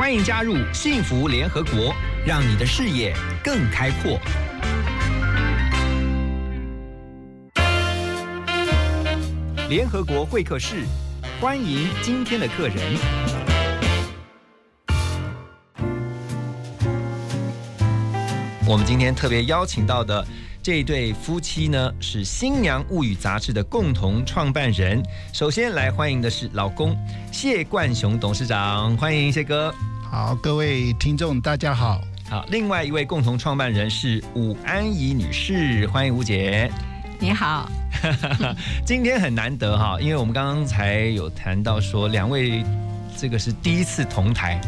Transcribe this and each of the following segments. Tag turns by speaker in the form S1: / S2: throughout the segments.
S1: 欢迎加入幸福联合国，让你的视野更开阔。联合国会客室，欢迎今天的客人。我们今天特别邀请到的这一对夫妻呢，是《新娘物语》杂志的共同创办人。首先来欢迎的是老公谢冠雄董事长，欢迎谢哥。
S2: 好，各位听众，大家好。
S1: 好，另外一位共同创办人是武安怡女士，欢迎吴姐。
S3: 你好，
S1: 今天很难得哈，因为我们刚刚才有谈到说，两位这个是第一次同台，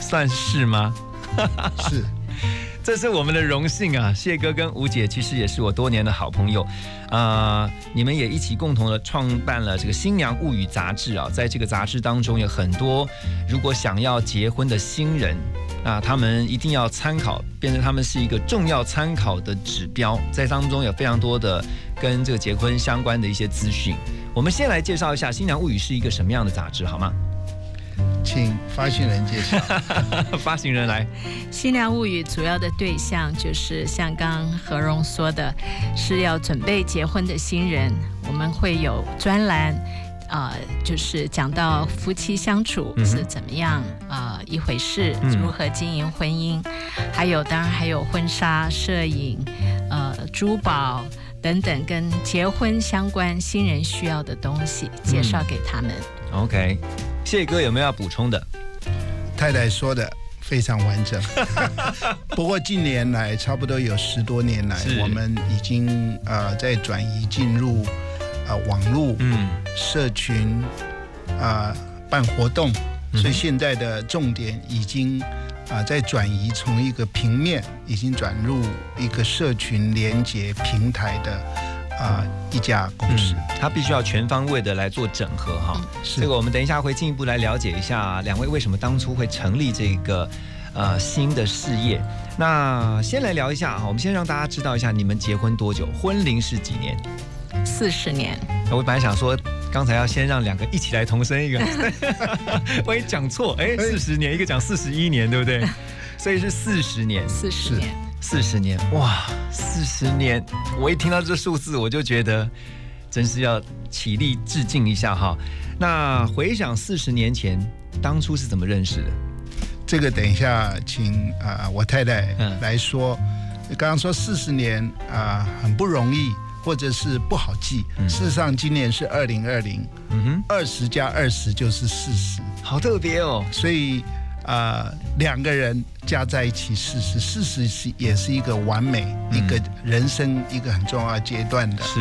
S1: 算是吗？
S2: 是，
S1: 这是我们的荣幸啊！谢哥跟吴姐其实也是我多年的好朋友，啊、你们也一起共同的创办了这个《新娘物语》杂志啊，在这个杂志当中有很多如果想要结婚的新人啊，他们一定要参考，变成他们是一个重要参考的指标，在当中有非常多的跟这个结婚相关的一些资讯。我们先来介绍一下《新娘物语》是一个什么样的杂志好吗？
S2: 请发行人介绍。
S1: 发行人来，《
S3: 新娘物语》主要的对象就是像刚刚何荣说的，是要准备结婚的新人，我们会有专栏。呃，就是讲到夫妻相处是怎么样呃一回事，
S1: 嗯
S3: 如何经营婚姻，还有当然还有婚纱、摄影、呃珠宝等等跟结婚相关新人需要的东西，介绍给他们。
S1: OK，谢哥有没有要补充的？
S2: 太太说的非常完整。不过近年来，差不多有十多年来，我们已经呃在转移进入呃网络、
S1: 嗯
S2: 社群啊、办活动，
S1: 嗯
S2: 所以现在的重点已经啊、在转移从一个平面，已经转入一个社群连接平台的啊、一家公司。
S1: 嗯，他必须要全方位的来做整合哈。
S2: 是
S1: 这个我们等一下会进一步来了解一下两位为什么当初会成立这个呃新的事业。那先来聊一下哈，我们先让大家知道一下你们结婚多久，婚龄是几年？
S3: 四十年，
S1: 我本来想说。刚才要先让两个一起来同生一个，万一讲错，哎，四十年，一个讲四十一年，对不对？所以是四十年，
S3: 四十年。
S1: 四十年，哇，四十年！我一听到这数字，我就觉得真是要起立致敬一下哈。那回想四十年前，当初是怎么认识的？
S2: 这个等一下请啊、我太太
S1: 嗯
S2: 来说。刚刚说四十年啊、很不容易，或者是不好记。
S1: 嗯
S2: 事实上，今年是二零二零，
S1: 嗯哼，
S2: 二十加二十就是四十，
S1: 好特别哦。
S2: 所以啊、两个人加在一起四十，四十是也是一个完美、
S1: 嗯
S2: 一个人生一个很重要阶段的。
S1: 是，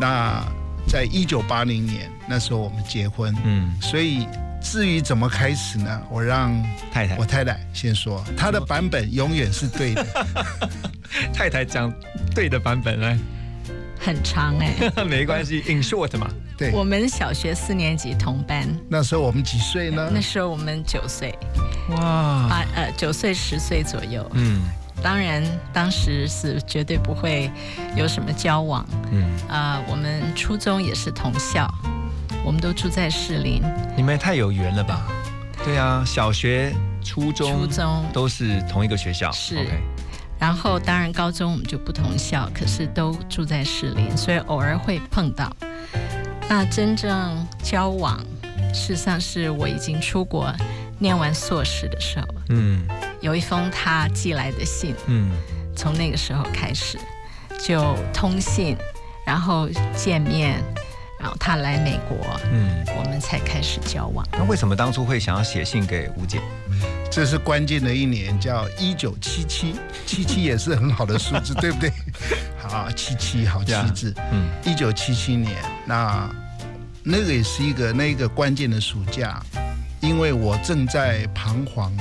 S2: 那在一九八零年那时候我们结婚，
S1: 嗯，
S2: 所以至于怎么开始呢？我让
S1: 太太
S2: 我，太太先说，她的版本永远是对的。
S1: 太太讲对的版本来，
S3: 很长哎、
S1: 没关系，in short 嘛。
S2: 对，
S3: 我们小学四年级同班，
S2: 那时候我们几岁呢
S3: 那？时候我们九岁，
S1: 哇，
S3: 八呃九岁十岁左右。
S1: 嗯
S3: 当然，当时是绝对不会有什么交往。
S1: 嗯，
S3: 啊、我们初中也是同校，我们都住在士林。
S1: 你们也太有缘了吧？对啊，小学、初中、
S3: 初中
S1: 都是同一个学校，
S3: 是然后当然高中我们就不同校，可是都住在士林，所以偶尔会碰到。那真正交往，事实上是我已经出国念完硕士的时候，
S1: 嗯
S3: 有一封他寄来的信，
S1: 嗯，
S3: 从那个时候开始就通信，然后见面，然后他来美国，
S1: 嗯，
S3: 我们才开始交往。
S1: 那为什么当初会想要写信给吴姐？
S2: 这是关键的一年，叫一九七七，七七也是很好的数字，对不对？好，七七好七字。
S1: 嗯
S2: 一九七七年，那那个也是一个那个关键的暑假，因为我正在彷徨，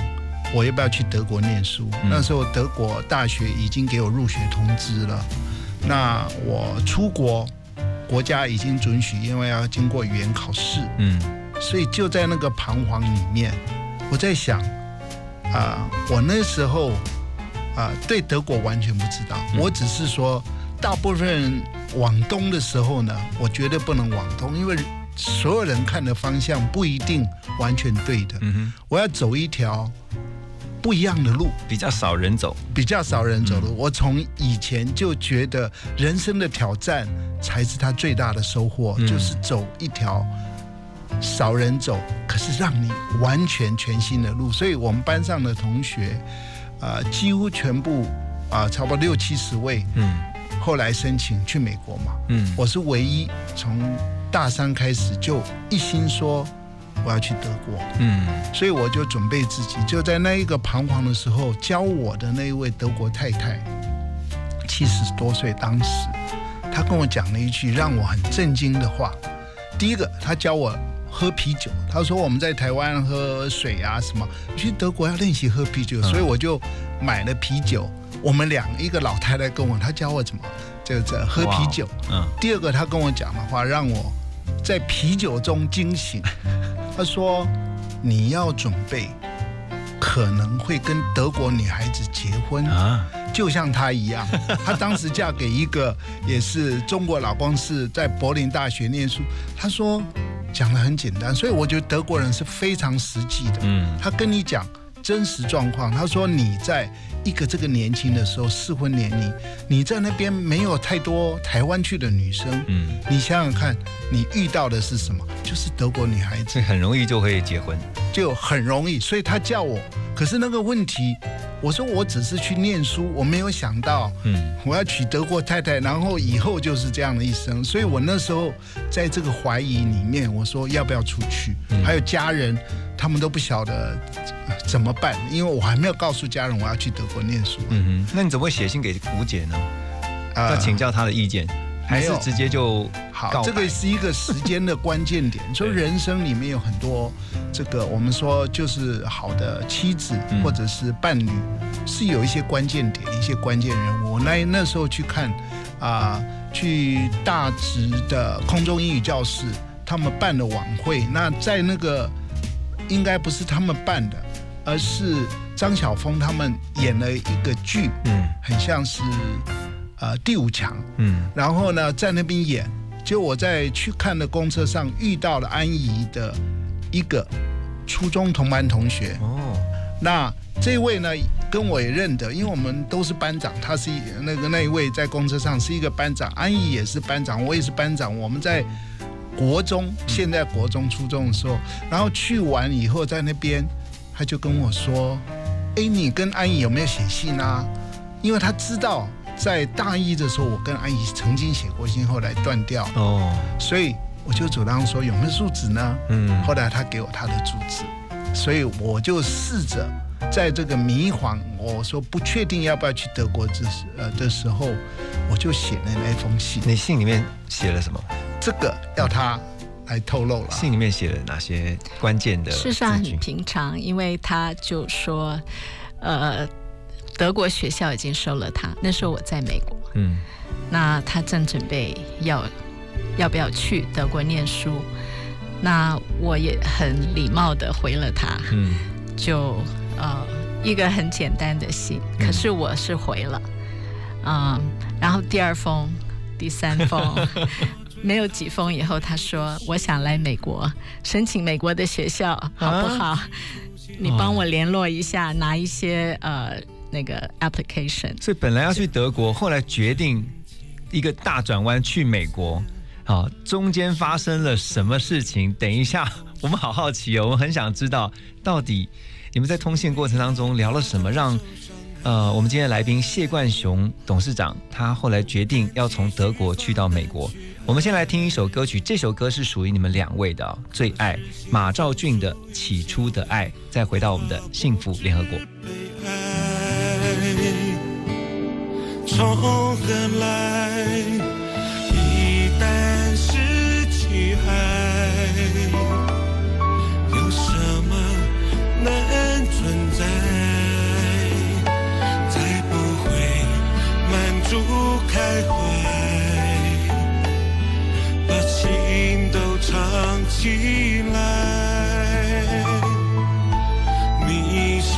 S2: 我要不要去德国念书？
S1: 嗯。
S2: 那时候德国大学已经给我入学通知了，那我出国，国家已经准许，因为要经过语言考试，
S1: 嗯。
S2: 所以就在那个彷徨里面，我在想，啊、我那时候啊、对德国完全不知道，
S1: 嗯。
S2: 我只是说，大部分人往东的时候呢，我绝对不能往东，因为所有人看的方向不一定完全对的。
S1: 嗯
S2: 我要走一条不一样的路，
S1: 比较少人走，
S2: 比较少人走的。我从以前就觉得人生的挑战才是他最大的收获，
S1: 嗯
S2: 就是走一条少人走，可是让你完全全新的路。所以我们班上的同学，啊，几乎全部啊、差不多六七十位，
S1: 嗯
S2: 后来申请去美国嘛。
S1: 嗯，
S2: 我是唯一从大三开始就一心说我要去德国。
S1: 嗯
S2: 所以我就准备自己，就在那一个彷徨的时候，教我的那一位德国太太，七十多岁，当时她跟我讲了一句让我很震惊的话。第一个，她教我喝啤酒，她说我们在台湾喝水啊什么，去德国要练习喝啤酒，
S1: 嗯
S2: 所以我就买了啤酒。我们两一个老太太跟我，她教我怎么这这喝啤酒。
S1: 嗯
S2: 第二个，他跟我讲的话让我在啤酒中惊醒。他说：“你要准备，可能会跟德国女孩子结婚，
S1: 啊，
S2: 就像她一样。她当时嫁给一个也是中国老公，是在柏林大学念书。他说讲的很简单，所以我觉得德国人是非常实际的。
S1: 嗯
S2: 他跟你讲真实状况。他说你在一个这个年轻的时候，适婚年龄，你在那边没有太多台湾去的女生，
S1: 嗯，
S2: 你想想看，你遇到的是什么？就是德国女孩子，
S1: 这很容易就会结婚，
S2: 就很容易。所以他叫我，可是那个问题，我说我只是去念书，我没有想到
S1: 嗯
S2: 我要娶德国太太，然后以后就是这样的一生。所以我那时候在这个怀疑里面，我说要不要出去？
S1: 嗯
S2: 还有家人，他们都不晓得呃怎么办，因为我还没有告诉家人我要去德国念书。
S1: 嗯哼，那你怎么会写信给吴姐呢？
S2: 啊
S1: 要请教她的意见，还是直接就
S2: 好，这个是一个时间的关键点。说人生里面有很多这个，我们说就是好的妻子
S1: 嗯
S2: 或者是伴侣，是有一些关键点、一些关键人物。我那那时候去看啊、去大直的空中英语教室，他们办的晚会。那在那个应该不是他们办的，而是张晓峰他们演了一个剧，
S1: 嗯
S2: 很像是呃第五强。
S1: 嗯
S2: 然后呢，在那边演。就我在去看的公车上遇到了安怡的一个初中同班同学。
S1: 哦
S2: 那这位呢，跟我也认得，因为我们都是班长。他是一那个那一位在公车上是一个班长，安怡也是班长，我也是班长。我们在国中，现在国中、初中的时候，然后去完以后，在那边他就跟我说：“哎，你跟安怡有没有写信啊？”因为他知道在大一的时候，我跟阿姨曾经写过信，后来断掉，
S1: 哦
S2: 所以我就主张说有没有住址呢？
S1: 嗯
S2: 后来他给我他的住址，所以我就试着在这个迷惘，我说不确定要不要去德国之时呃的时候，我就写了那封信。
S1: 你信里面写了什么？
S2: 这个要他来透露了。
S1: 信里面写了哪些关键的
S3: 事实上很？平常，因为他就说，呃，德国学校已经收了他。那时候我在美国，
S1: 嗯
S3: 那他正准备要要不要去德国念书，那我也很礼貌的回了他，
S1: 嗯
S3: 就呃一个很简单的信，可是我是回了，嗯，然后第二封、第三封。没有几封以后，他说：“我想来美国申请美国的学校，好不好？你帮我联络一下，拿一些呃那个 application。
S1: 所以本来要去德国，后来决定一个大转弯去美国。好，中间发生了什么事情？等一下，我们好好奇哦，我们很想知道到底你们在通信过程当中聊了什么，让呃我们今天来宾谢冠雄董事长他后来决定要从德国去到美国。我们先来听一首歌曲，这首歌是属于你们两位的、最爱马兆骏的《起初的爱》，再回到我们的幸福联合国。
S4: 从何来？一旦失去爱，有什么能存在？才不会满足开怀，把心都藏起来。你是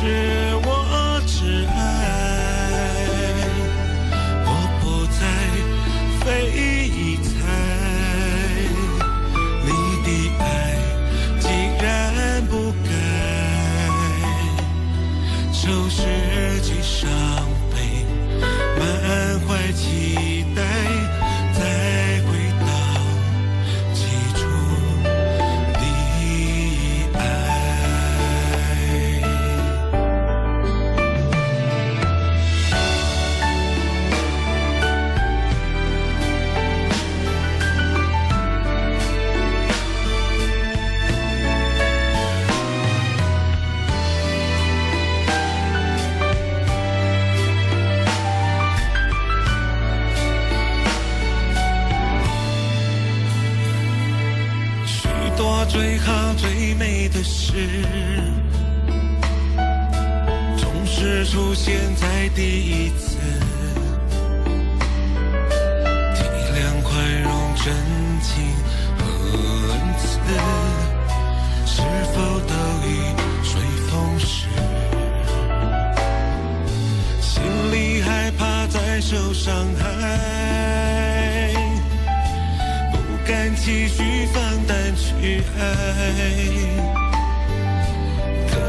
S4: 总是出现在第一次。体谅、宽容、真情和恩赐，是否都已随风逝？心里害怕再受伤害，不敢继续放胆去爱。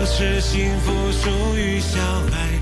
S4: 是幸福属于小孩，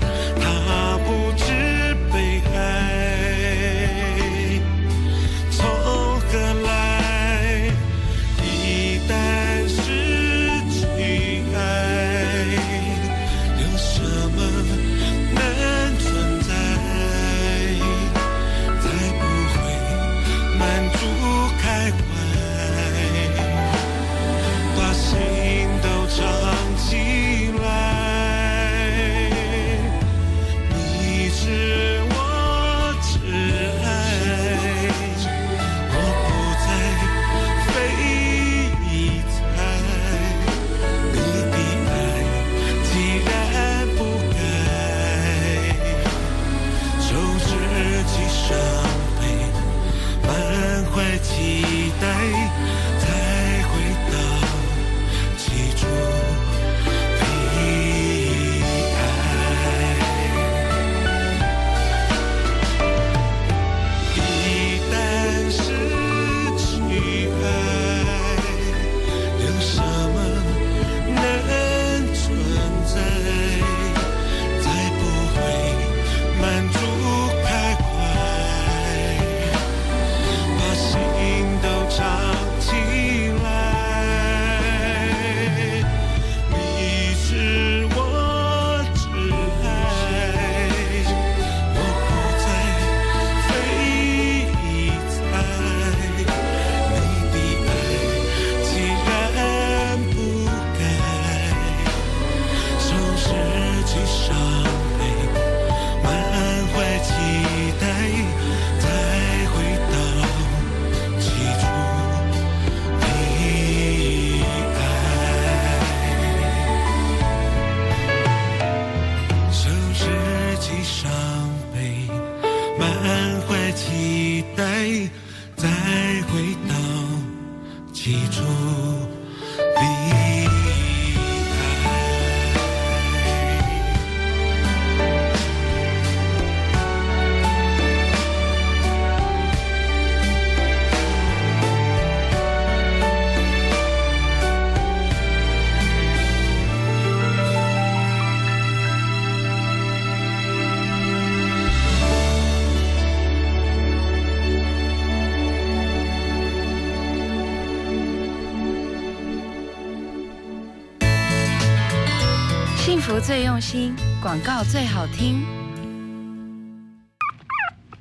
S4: 心，
S5: 广告最好听。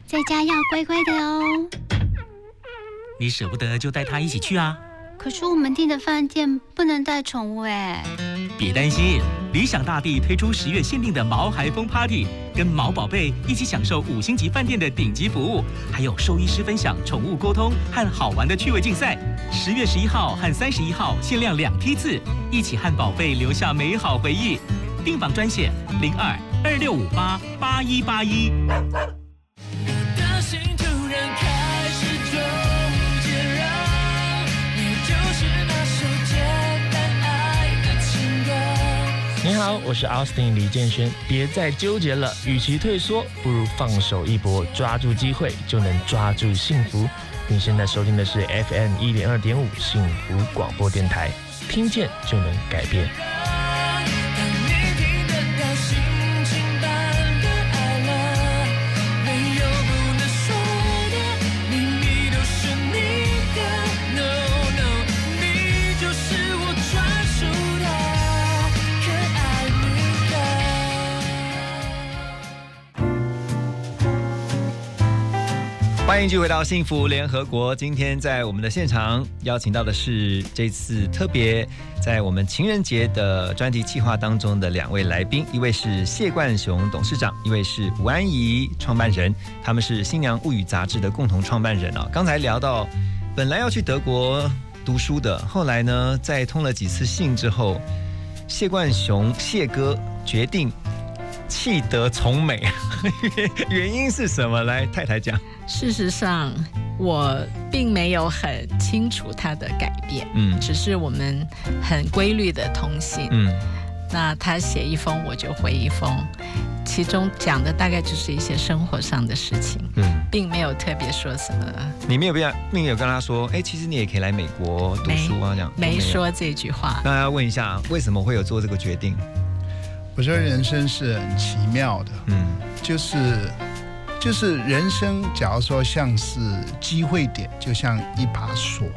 S6: 在家要乖乖的哦。
S7: 你舍不得就带它一起去啊！
S6: 可是我们订的饭店不能带宠物哎。
S7: 别担心，理想大地推出十月限定的毛孩风 Party，跟毛宝贝一起享受五星级饭店的顶级服务，还有兽医师分享宠物沟通和好玩的趣味竞赛。十月十一号和三十一号限量两批次，一起和宝贝留下美好回忆。订房专线零二二六五八八一八一。
S4: 你就是那首简单爱的情歌。
S8: 你好，我是 Austin 李建轩。别再纠结了，与其退缩，不如放手一搏，抓住机会就能抓住幸福。你现在收听的是 FM 一零二点五幸福广播电台，听见就能改变。
S1: 欢迎继续回到幸福联合国。今天在我们的现场邀请到的是这次特别在我们情人节的专题计划当中的两位来宾，一位是谢冠雄董事长，一位是吴安怡创办人，他们是《新娘物语》杂志的共同创办人啊。刚才聊到，本来要去德国。读书的，后来呢，在通了几次信之后，谢冠雄谢哥决定弃得从美，原因是什么？来，太太讲。
S3: 事实上，我并没有很清楚他的改变，
S1: 嗯
S3: 只是我们很规律的通信。
S1: 嗯
S3: 那他写一封，我就回一封，其中讲的大概就是一些生活上的事情，
S1: 嗯，
S3: 并没有特别说什么，
S1: 你没有跟他，并没有跟他说，哎，其实你也可以来美国读书啊，这样。
S3: 没说这句话。
S1: 那要问一下，为什么会有做这个决定？
S2: 我觉得人生是很奇妙的，
S1: 嗯
S2: 就是就是人生，假如说像是机会点，就像一把锁，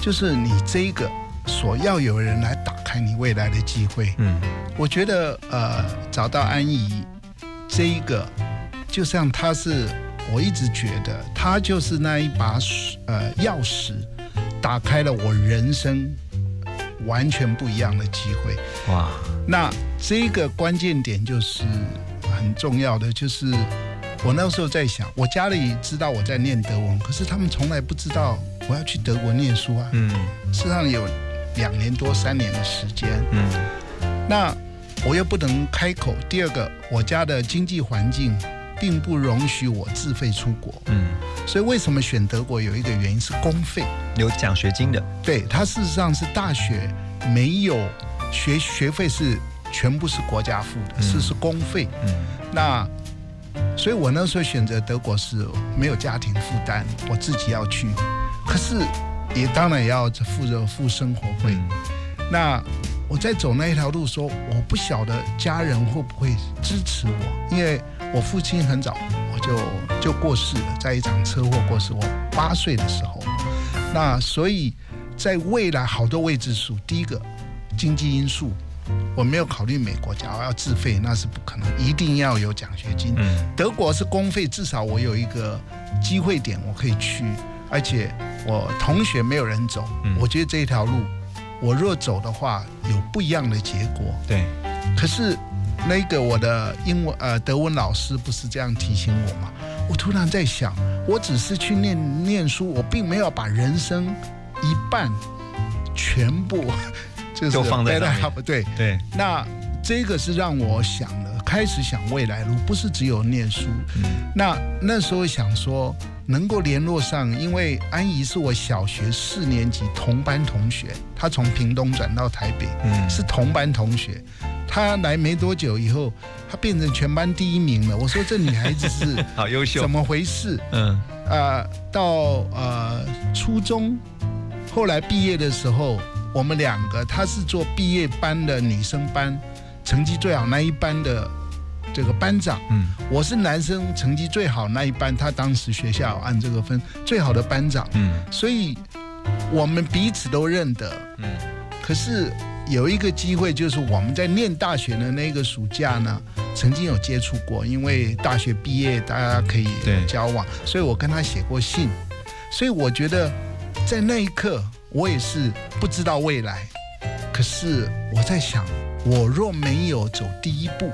S2: 就是你这个锁要有人来打开你未来的机会。
S1: 嗯
S2: 我觉得呃，找到安怡这一个，就像他是，我一直觉得他就是那一把锁呃钥匙，打开了我人生完全不一样的机会。
S1: 哇，
S2: 那这个关键点就是很重要的，就是我那时候在想，我家里知道我在念德文，可是他们从来不知道我要去德国念书啊。
S1: 嗯
S2: 事实上有两年多三年的时间，
S1: 嗯
S2: 那我又不能开口。第二个，我家的经济环境并不容许我自费出国，
S1: 嗯，
S2: 所以为什么选德国有一个原因是公费。
S1: 有奖学金的，
S2: 对，它事实上是大学没有学学费是全部是国家付的，
S1: 嗯
S2: 是是公费。
S1: 嗯
S2: 那所以我那时候选择德国是没有家庭负担，我自己要去，可是也当然也要负责付生活费。
S1: 嗯
S2: 那我在走那一条路说，我不晓得家人会不会支持我，因为我父亲很早我就就过世了，在一场车祸过世，我八岁的时候。那所以在未来好多未知数，第一个经济因素，我没有考虑美国，假如要自费那是不可能，一定要有奖学金。
S1: 嗯
S2: 德国是公费，至少我有一个机会点我可以去，而且我同学没有人走，
S1: 嗯
S2: 我觉得这一条路我若走的话有不一样的结果。
S1: 对，
S2: 可是那个我的英文呃德文老师不是这样提醒我吗？我突然在想，我只是去念念书，我并没有把人生一半全部就是
S1: 都放在上面
S2: 对，
S1: 对，
S2: 那这个是让我想了，开始想未来路，不是只有念书。
S1: 嗯
S2: 那那时候想说，能够联络上，因为安怡是我小学四年级同班同学，她从屏东转到台北，
S1: 嗯
S2: 是同班同学。她来没多久以后，她变成全班第一名了。我说这女孩子是
S1: 好优秀。
S2: 怎，么回事？
S1: 嗯。
S2: 呃，到呃初中，后来毕业的时候，我们两个，她是做毕业班的女生班，成绩最好那一班的这个班长，
S1: 嗯。
S2: 我是男生成绩最好那一班，他当时学校按这个分最好的班长，
S1: 嗯。
S2: 所以我们彼此都认得。
S1: 嗯。
S2: 可是有一个机会，就是我们在念大学的那个暑假呢，曾经有接触过，因为大学毕业大家可以交往，所以我跟他写过信。所以我觉得在那一刻，我也是不知道未来。可是我在想，我若没有走第一步，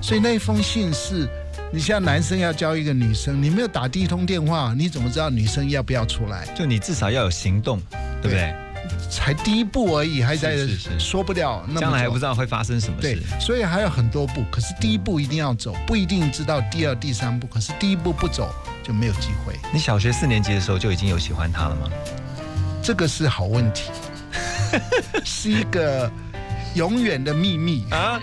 S2: 所以那封信是。你像男生要教一个女生，你没有打第一通电话，你怎么知道女生要不要出来？
S1: 就你至少要有行动，对不对？
S2: 才第一步而已，还在说不了那么久。
S1: 将来还不知道会发生什么
S2: 对
S1: 事。，
S2: 所以还有很多步，可是第一步一定要走，不一定知道第二、第三步，可是第一步不走就没有机会，
S1: 你小学四年级的时候就已经有喜欢他了吗？
S2: 这个是好问题，是一个永远的秘密。
S1: 啊，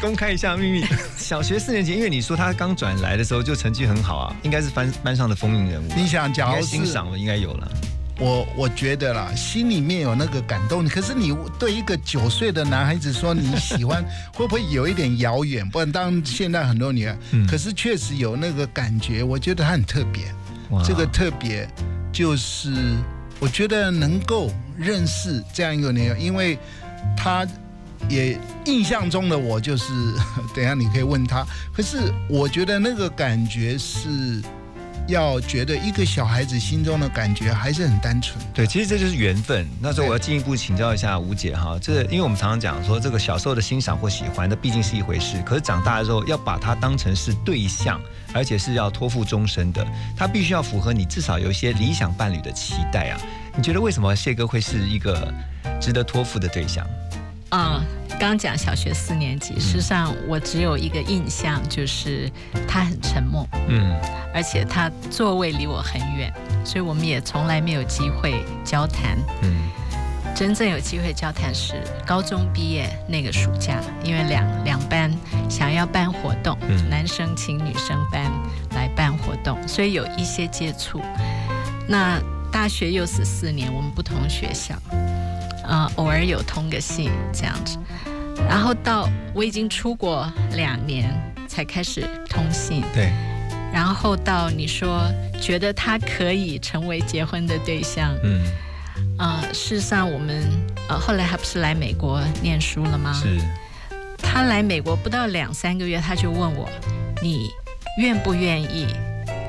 S1: 公开一下秘密。小学四年级，因为你说他刚转来的时候就成绩很好啊，应该是班班上的风云人物啊。
S2: 你想，假如是
S1: 欣赏了，应该有了。
S2: 我，我觉得啦，心里面有那个感动，可是你对一个九岁的男孩子说你喜欢，会不会有一点遥远？不然，当然现在很多女孩，
S1: 嗯
S2: 可是确实有那个感觉，我觉得他很特别。
S1: 哇
S2: 这个特别就是我觉得能够认识这样一个女孩，因为她也印象中的我就是，等一下你可以问她。可是我觉得那个感觉是要觉得一个小孩子心中的感觉还是很单纯。
S1: 对，其实这就是缘分。那时候我要进一步请教一下吴姐哈，这因为我们常常讲说，这个小时候的欣赏或喜欢，那毕竟是一回事，可是长大之后要把它当成是对象，而且是要托付终身的，它必须要符合你至少有一些理想伴侣的期待啊。你觉得为什么谢哥会是一个值得托付的对象？
S3: 啊、刚讲小学四年级，事实上我只有一个印象，就是他很沉默，
S1: 嗯。
S3: 而且他座位离我很远，所以我们也从来没有机会交谈。
S1: 嗯。
S3: 真正有机会交谈是高中毕业那个暑假，因为两两班想要办活动，
S1: 嗯。
S3: 男生请女生班来办活动，所以有一些接触。那大学又是四年，我们不同学校，呃，偶尔有通个信这样子。然后到我已经出国两年才开始通信，
S1: 对，
S3: 然后到你说觉得他可以成为结婚的对象，
S1: 嗯
S3: 呃，事实上我们呃后来他不是来美国念书了吗？
S1: 是，
S3: 他来美国不到两三个月，他就问我，你愿不愿意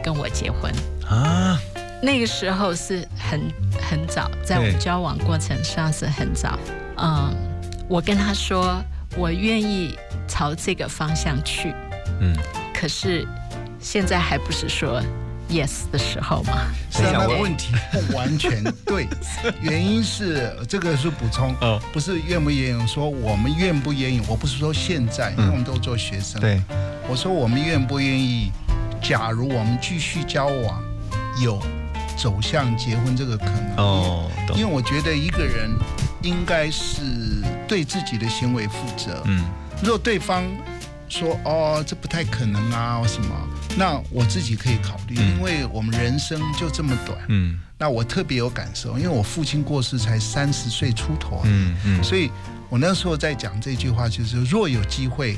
S3: 跟我结婚？
S1: 啊，
S3: 那个时候是很很早，在我们交往过程上是很早。嗯，我跟他说，我愿意朝这个方向去，
S1: 嗯，
S3: 可是现在还不是说 yes 的时候嘛。
S2: 是啊，
S1: 我
S2: 问题不完全对，原因是这个是补充，
S1: 哦，
S2: 不是愿不愿意，说我们愿不愿意，我不是说现在，因为我们都做学生，
S1: 对，
S2: 我说我们愿不愿意，假如我们继续交往，有走向结婚这个可能，
S1: 哦，
S2: 因为，我觉得一个人应该是对自己的行为负责，
S1: 嗯。
S2: 如果对方说哦这不太可能啊什么，那我自己可以考虑，
S1: 嗯。
S2: 因为我们人生就这么短。
S1: 嗯。
S2: 那我特别有感受，因为我父亲过世才三十岁出头，
S1: 嗯嗯，
S2: 所以我那时候在讲这句话，就是若有机会，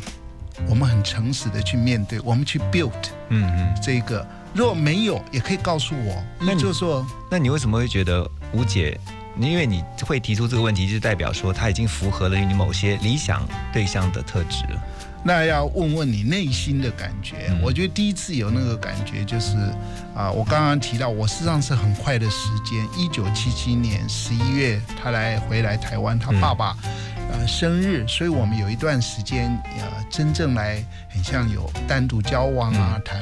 S2: 我们很诚实的去面对，我们去 build
S1: 嗯嗯，
S2: 这个。若没有，也可以告诉我，
S1: 那你
S2: 就说
S1: 那你为什么会觉得吴姐？因为你会提出这个问题，就代表说他已经符合了你某些理想对象的特质。
S2: 那要问问你内心的感觉。
S1: 嗯
S2: 我觉得第一次有那个感觉就是啊，我刚刚提到，我实际上是很快的时间，一九七七年十一月他来回来台湾，他
S1: 嗯
S2: 爸爸。呃，生日，所以我们有一段时间，呃，真正来很像有单独交往啊
S1: 嗯
S2: 谈，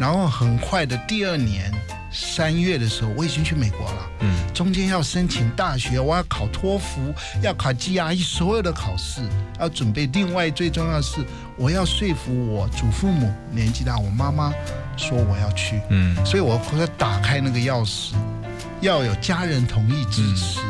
S2: 然后很快的第二年三月的时候，我已经去美国了。
S1: 嗯
S2: 中间要申请大学，我要考托福，要考 GRE，所有的考试要准备。另外最重要的是，我要说服我祖父母年纪大，我妈妈说我要去，
S1: 嗯
S2: 所以我给他打开那个钥匙，要有家人同意支持，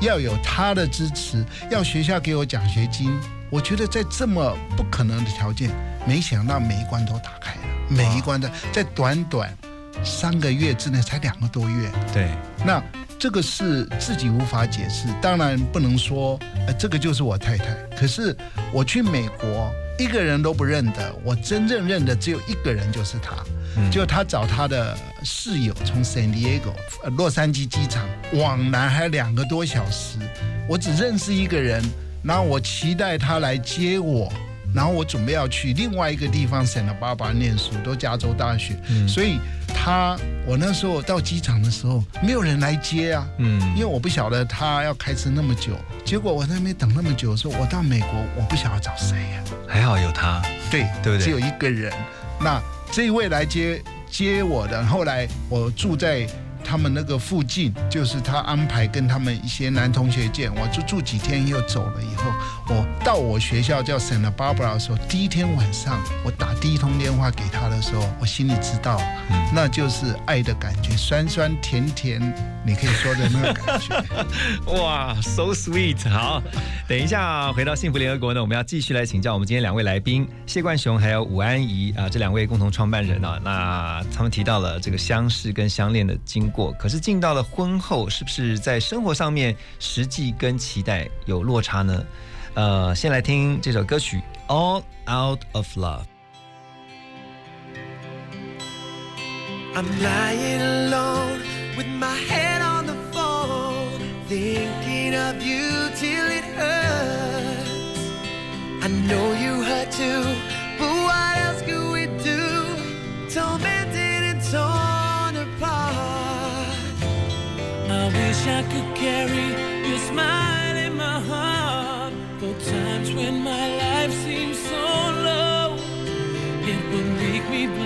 S2: 要有他的支持，要学校给我奖学金。我觉得在这么不可能的条件，没想到每一关都打开了，每一关的在短短三个月之内，才两个多月。
S1: 对，
S2: 那这个是自己无法解释，当然不能说，呃，这个就是我太太。可是我去美国，一个人都不认得，我真正认得只有一个人，就是他。
S1: 嗯
S2: 就他找他的室友从 San Diego 呃洛杉矶机场往南还有两个多小时，我只认识一个人，然后我期待他来接我。然后我准备要去另外一个地方 Santa Barbara 念书，都加州大学，
S1: 嗯。
S2: 所以他我那时候到机场的时候，没有人来接啊，
S1: 嗯。
S2: 因为我不晓得他要开车那么久。结果我在那边等那么久的时候，我到美国，我不晓得找谁呀、
S1: 还好有他，
S2: 对
S1: 对不对？
S2: 只有一个人。那这一位来接接我的，后来我住在他们那个附近，就是他安排跟他们一些男同学见，我就住几天，又走了以后，我到我学校叫 Santa Barbara 的时候，第一天晚上我打第一通电话给他的时候，我心里知道，
S1: 嗯
S2: 那就是爱的感觉，酸酸甜甜，你可以说的那个感觉。
S1: 哇，so sweet！好，等一下回到幸福联合国呢，我们要继续来请教我们今天两位来宾谢冠雄还有武安怡啊，这两位共同创办人啊，那他们提到了这个相识跟相恋的经过，可是进到了婚后，是不是在生活上面实际跟期待有落差呢？呃，先来听这首歌曲《All Out of Love》。
S4: I'm lying alone with my head on the phone, thinking of you till it hurts. I know you hurt too, but what else could we do? Tell me.
S9: I could carry your smile in my heart for times when my life seems so low. It would make me believe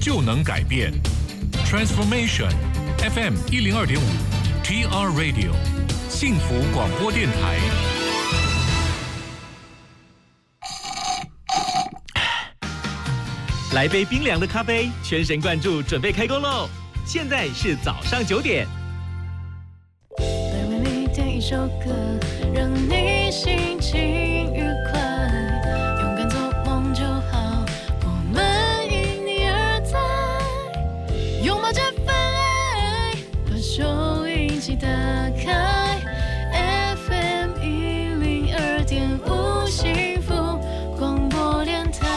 S10: 就能改变，Transformation FM 一零二点五，TR Radio 幸福广播电台。
S7: 来杯冰凉的咖啡，全神贯注，准备开工喽！现在是早上九点。
S11: 来为你点一首歌，让你心情愉点五，幸福广播电台。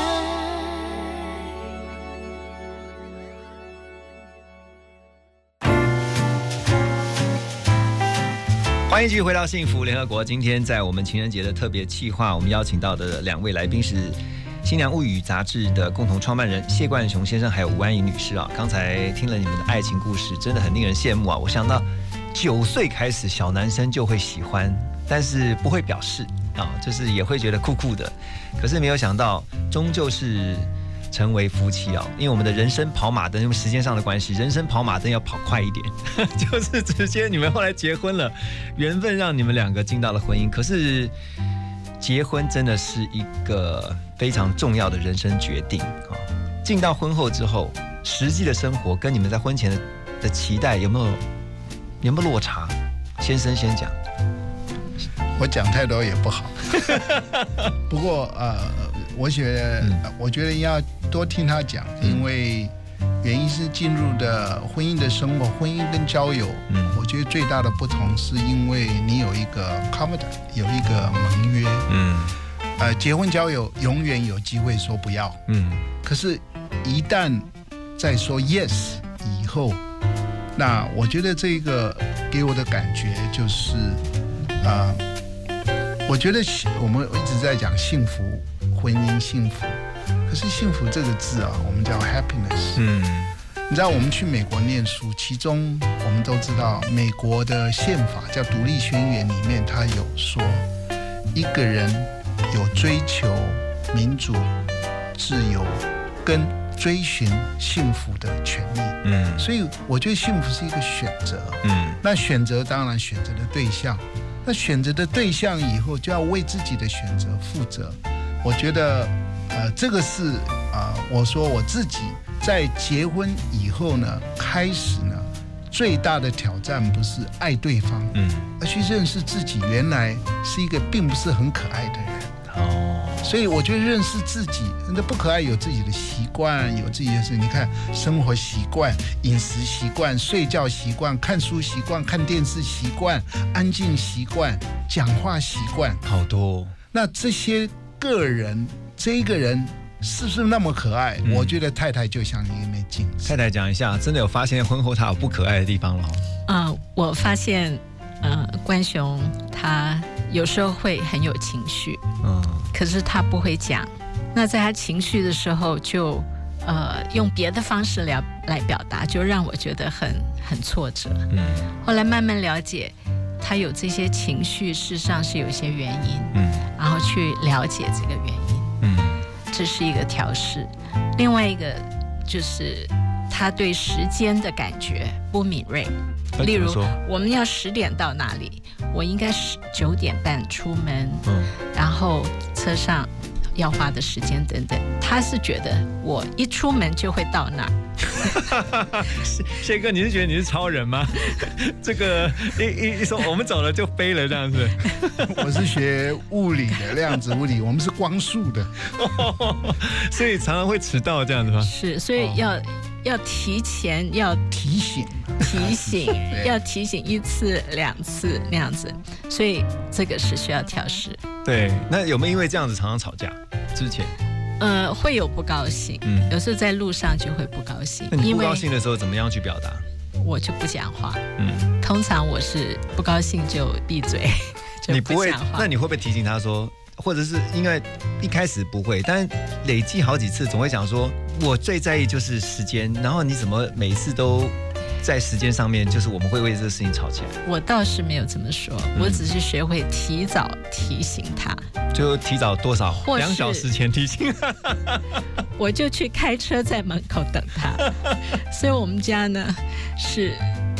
S1: 欢迎继续回到幸福联合国。今天在我们情人节的特别企划，我们邀请到的两位来宾是《新娘物语》杂志的共同创办人谢冠雄先生，还有吴安怡女士啊。刚才听了你们的爱情故事，真的很令人羡慕啊！我想到九岁开始，小男生就会喜欢，但是不会表示啊，就是也会觉得酷酷的。可是没有想到，终究是成为夫妻啊！因为我们的人生跑马灯，因为时间上的关系，人生跑马灯要跑快一点，就是直接你们后来结婚了，缘分让你们两个进到了婚姻。可是结婚真的是一个非常重要的人生决定啊！进到婚后之后，实际的生活跟你们在婚前的的期待有没有有没有落差？先生先讲。
S12: 我
S2: 我讲太多也不好。不过呃，我觉得、
S1: 嗯。
S2: 我觉得要多听他讲，因为原因是进入的婚姻的生活，婚姻跟交友，
S1: 嗯。
S2: 我觉得最大的不同是因为你有一个 covenant，有一个盟约。
S1: 嗯。
S2: 呃，结婚交友永远有机会说不要，
S1: 嗯。
S2: 可是，一旦在说 yes 以后，那我觉得这个给我的感觉就是，啊、我觉得我们一直在讲幸福婚姻幸福，可是幸福这个字啊，我们叫 happiness。
S1: 嗯
S2: 你知道我们去美国念书，其中我们都知道，美国的宪法叫《独立宣言》里面，它有说，一个人有追求民主、自由跟追寻幸福的权利。
S1: 嗯
S2: 所以我觉得幸福是一个选择。
S1: 嗯
S2: 那选择当然选择的对象，那选择的对象以后就要为自己的选择负责。我觉得，呃，这个是啊、呃我说我自己在结婚以后呢，开始呢，最大的挑战不是爱对方，
S1: 嗯，
S2: 而去认识自己原来是一个并不是很可爱的人。
S1: 哦，
S2: 所以我觉得认识自己，那不可爱有自己的习惯，有自己的事。你看生活习惯、饮食习惯、睡觉习惯、看书习惯、看电视习惯、安静习惯、讲话习惯。
S1: 好多哦
S2: 那这些个人，这一个人是不是那么可爱？
S1: 嗯
S2: 我觉得太太就像一面镜子。
S1: 太太讲一下，真的有发现婚后他有不可爱的地方了哦。
S3: 嗯，我发现，呃，关雄他有时候会很有情绪，
S1: 嗯
S3: 可是他不会讲。那在他情绪的时候就，呃用别的方式来来表达，就让我觉得很很挫折。
S1: 嗯
S3: 后来慢慢了解，他有这些情绪，事实上是有一些原因，
S1: 嗯
S3: 然后去了解这个原因，
S1: 嗯
S3: 这是一个调试。另外一个就是他对时间的感觉不敏锐。例如我们要十点到那里，我应该是九点半出门，
S1: 嗯
S3: 然后车上要花的时间等等。他是觉得我一出门就会到那儿，
S1: 谢哥，你是觉得你是超人吗？这个一一一说我们走了就飞了这样子，
S2: 我是学物理的量子物理，我们是光速的。
S1: 所以常常会迟到这样子吗？
S3: 是，所以要、要提前要
S2: 提醒，
S3: 提醒，要提醒一次两次那样子，所以这个是需要调试。
S1: 对，那有没有因为这样子常常吵架？之前，
S3: 呃，会有不高兴，
S1: 嗯
S3: 有时候在路上就会不高兴
S1: 那，你不高兴的时候怎么样去表达？
S3: 我就不讲话。
S1: 嗯，
S3: 通常我是不高兴就闭嘴，就
S1: 你不会
S3: 讲，话。
S1: 那你会不会提醒他说，或者是因为一开始不会，但累积好几次，总会想说，我最在意就是时间，然后你怎么每次都在时间上面，就是我们会为这个事情吵起来，
S3: 我倒是没有这么说，
S1: 嗯
S3: 我只是学会提早提醒他，
S1: 就提早多少
S3: 或是
S1: 两小时前提醒。
S3: 我就去开车在门口等他。所以我们家呢是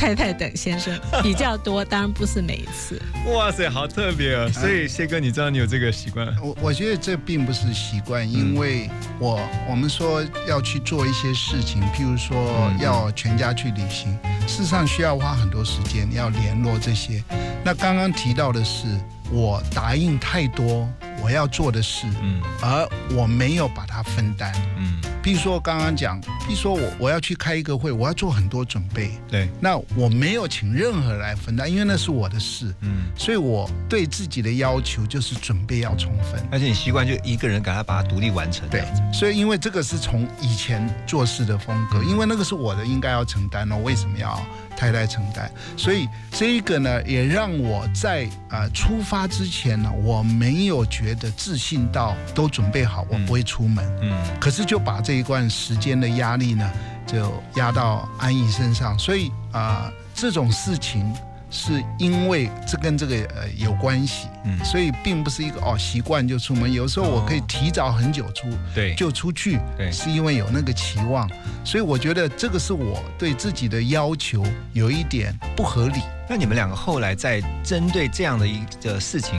S3: 太太等先生比较多，当然不是每一次。
S1: 哇塞，好特别啊！所以谢哥，你知道你有这个习惯？
S2: 我我觉得这并不是习惯，因为我我们说要去做一些事情，譬如说
S1: 嗯
S2: 要全家去旅行，事实上需要花很多时间，要联络这些。那刚刚提到的是，我答应太多我要做的事，
S1: 嗯
S2: 而我没有把它分担。
S1: 嗯，
S2: 比如说刚刚讲，譬如说我我要去开一个会，我要做很多准备，
S1: 对，
S2: 那我没有请任何人来分担，因为那是我的事，
S1: 嗯，
S2: 所以我对自己的要求就是准备要充分。
S1: 而且你习惯就一个人给他把它独立完成。
S2: 对，所以因为这个是从以前做事的风格，因为那个是我的，应该要承担哦。为什么要太太承担？所以这一个呢，也让我在呃出发之前呢，我没有觉得自信到都准备好，我不会出门。
S1: 嗯。
S2: 可是就把这一段时间的压力呢，就压到安逸身上，所以啊、呃这种事情是因为这跟这个呃有关系，
S1: 嗯。
S2: 所以并不是一个哦习惯就出门，有时候我可以提早很久出，
S1: 对。
S2: 就出去，
S1: 对。
S2: 是因为有那个期望，所以我觉得这个是我对自己的要求有一点不合理。
S1: 那你们两个后来在针对这样的一个事情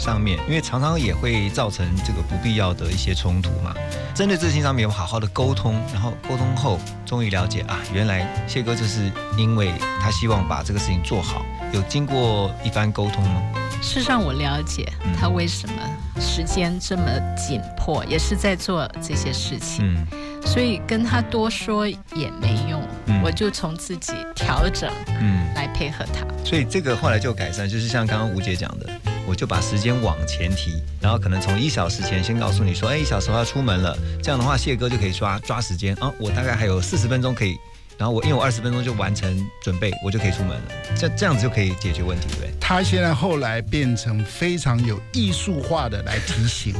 S1: 上面，因为常常也会造成这个不必要的一些冲突嘛。针对这事情上面有好好的沟通，然后沟通后终于了解啊，原来谢哥就是因为他希望把这个事情做好，有经过一番沟通吗？
S3: 事实上，我了解他为什么时间这么紧迫，也是在做这些事情，
S1: 嗯
S3: 所以跟他多说也没用，
S1: 嗯
S3: 我就从自己调整
S1: 嗯，
S3: 来配合他。
S1: 所以这个后来就改善，就是像刚刚吴姐讲的，我就把时间往前提，然后可能从一小时前先告诉你说，哎，一小时后要出门了，这样的话谢哥就可以抓抓时间啊，我大概还有四十分钟可以。然后我因为我二十分钟就完成准备，我就可以出门了，这这样子就可以解决问题，对不对？
S2: 他现在后来变成非常有艺术化的来提醒，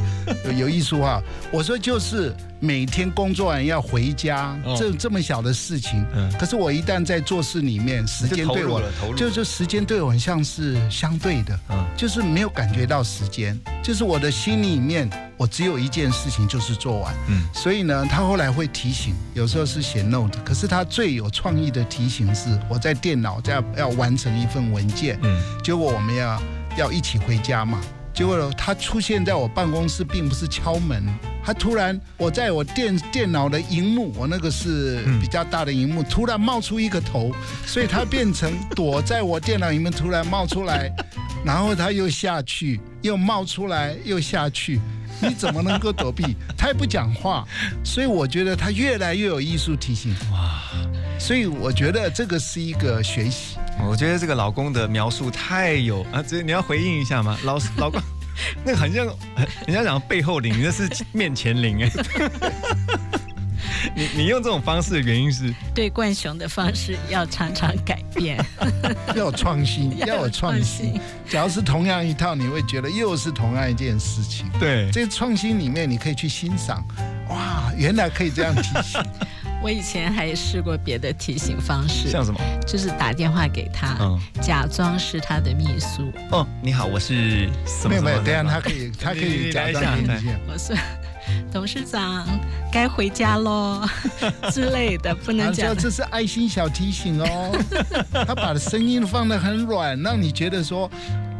S2: 有 有艺术化。我说就是每天工作完要回家，
S1: 哦。
S2: 这这么小的事情，
S1: 嗯。
S2: 可是我一旦在做事里面，时间对我
S1: 就投入了投入。
S2: 就就时间对我很像是相对的，
S1: 嗯。
S2: 就是没有感觉到时间，就是我的心里面我只有一件事情就是做完。
S1: 嗯。
S2: 所以呢，他后来会提醒，有时候是写 note，可是他最有创意的提醒是，我在电脑在要完成一份文件，
S1: 嗯。
S2: 结果我们要要一起回家嘛，结果他出现在我办公室，并不是敲门，他突然我在我电电脑的荧幕，我那个是比较大的荧幕，突然冒出一个头，所以他变成躲在我电脑里面突然冒出来，然后他又下去，又冒出来，又下去。你怎么能够躲避？他也不讲话，所以我觉得他越来越有艺术提醒。哇！所以我觉得这个是一个学习。
S1: 我觉得这个老公的描述太有啊，这你要回应一下吗？老老公，那个很像，人家讲背后灵，那是面前灵哎。你你用这种方式的原因是，
S3: 对冠雄的方式要常常改变，
S2: 要有创新，要有创新。假如是同样一套，你会觉得又是同样一件事情。
S1: 对，
S2: 这创新里面，你可以去欣赏，哇，原来可以这样提醒。
S3: 我以前还试过别的提醒方式，
S1: 像什么？
S3: 就是打电话给他，
S1: 嗯
S3: 假装是他的秘书。
S1: 哦，你好，我是什么
S2: 没有没有，等一下 他可以，他可以假
S1: 来一下来
S2: 装听见。
S3: 我是董事长该回家喽 之类的，不能讲。
S2: 这是爱心小提醒哦，他把声音放得很软，让你觉得说，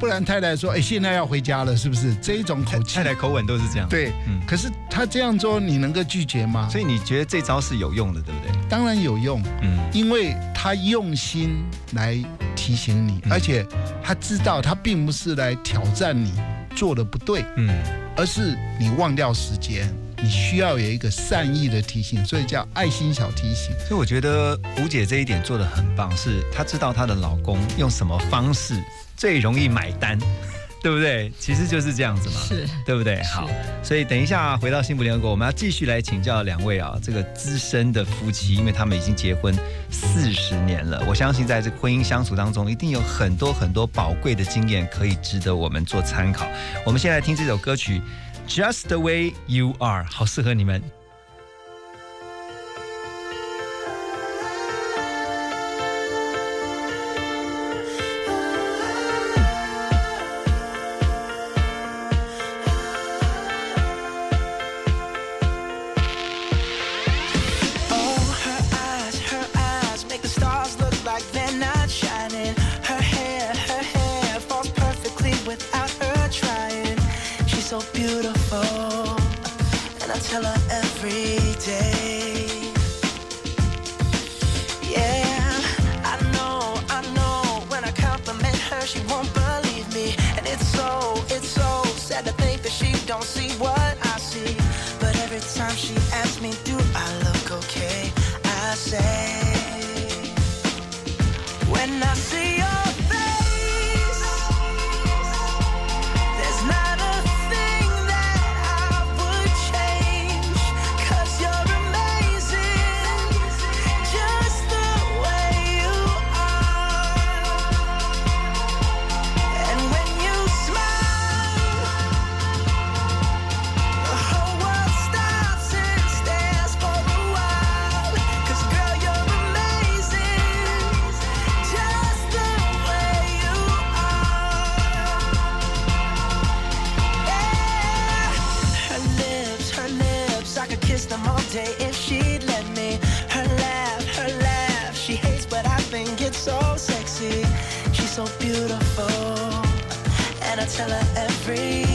S2: 不然太太说，哎，现在要回家了，是不是？这一种口气
S1: 太，太口吻都是这样。，
S2: 对。
S1: 嗯，
S2: 可是他这样做，你能够拒绝吗？
S1: 所以你觉得这招是有用的，对不对？
S2: 当然有用，
S1: 嗯
S2: 因为他用心来提醒你，
S1: 嗯
S2: 而且他知道他并不是来挑战你做的不对，
S1: 嗯
S2: 而是你忘掉时间，你需要有一个善意的提醒，所以叫爱心小提醒。
S1: 所以我觉得吴姐这一点做的很棒，是她知道她的老公用什么方式最容易买单，对不对？其实就是这样子嘛，
S3: 是
S1: 对不对？好，所以等一下回到幸福联合国，我们要继续来请教两位啊，这个资深的夫妻，因为他们已经结婚四十年了，我相信在这个婚姻相处当中，一定有很多很多宝贵的经验可以值得我们做参考。我们先来听这首歌曲《Just the Way You Are》，好适合你们。
S9: Color. Tell her every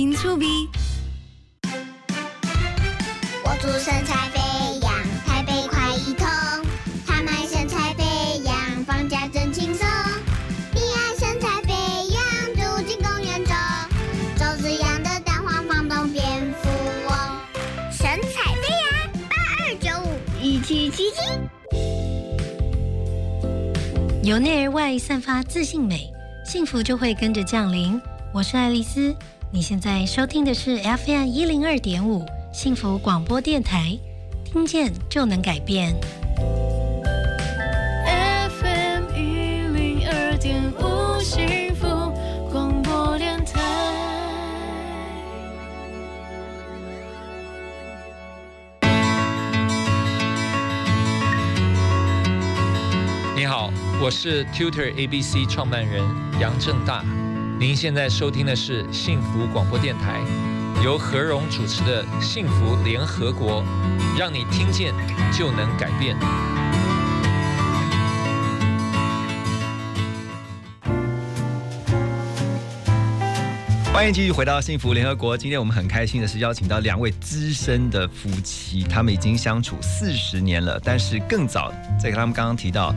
S5: 金醋逼。
S13: 我祝身材飞扬，台北快一通。他们身材飞扬，放假真轻松。你爱身材飞扬，住进公园中，周子阳的蛋黄房东蝙蝠翁。神采飞扬，八二九五一七七七。
S14: 由内而外散发自信美，幸福就会跟着降临。我是爱丽丝，你现在收听的是 FM 一零二点五幸福广播电台，听见就能改变。
S11: FM 一零二点五幸福广播电台。
S15: 你好，我是 Tutor ABC 创办人杨正大。您现在收听的是幸福广播电台，由何荣主持的《幸福联合国》，让你听见就能改变。
S1: 欢迎继续回到幸福联合国。今天我们很开心的是邀请到两位资深的夫妻，他们已经相处四十年了，但是更早，在他们刚刚提到。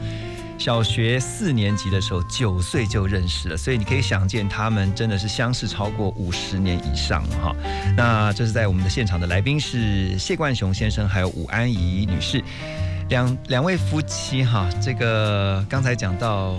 S1: 小学四年级的时候，九岁就认识了，所以你可以想见，他们真的是相识超过五十年以上了哈。那这是在我们的现场的来宾是谢冠雄先生，还有武安怡女士，两两位夫妻哈。这个刚才讲到，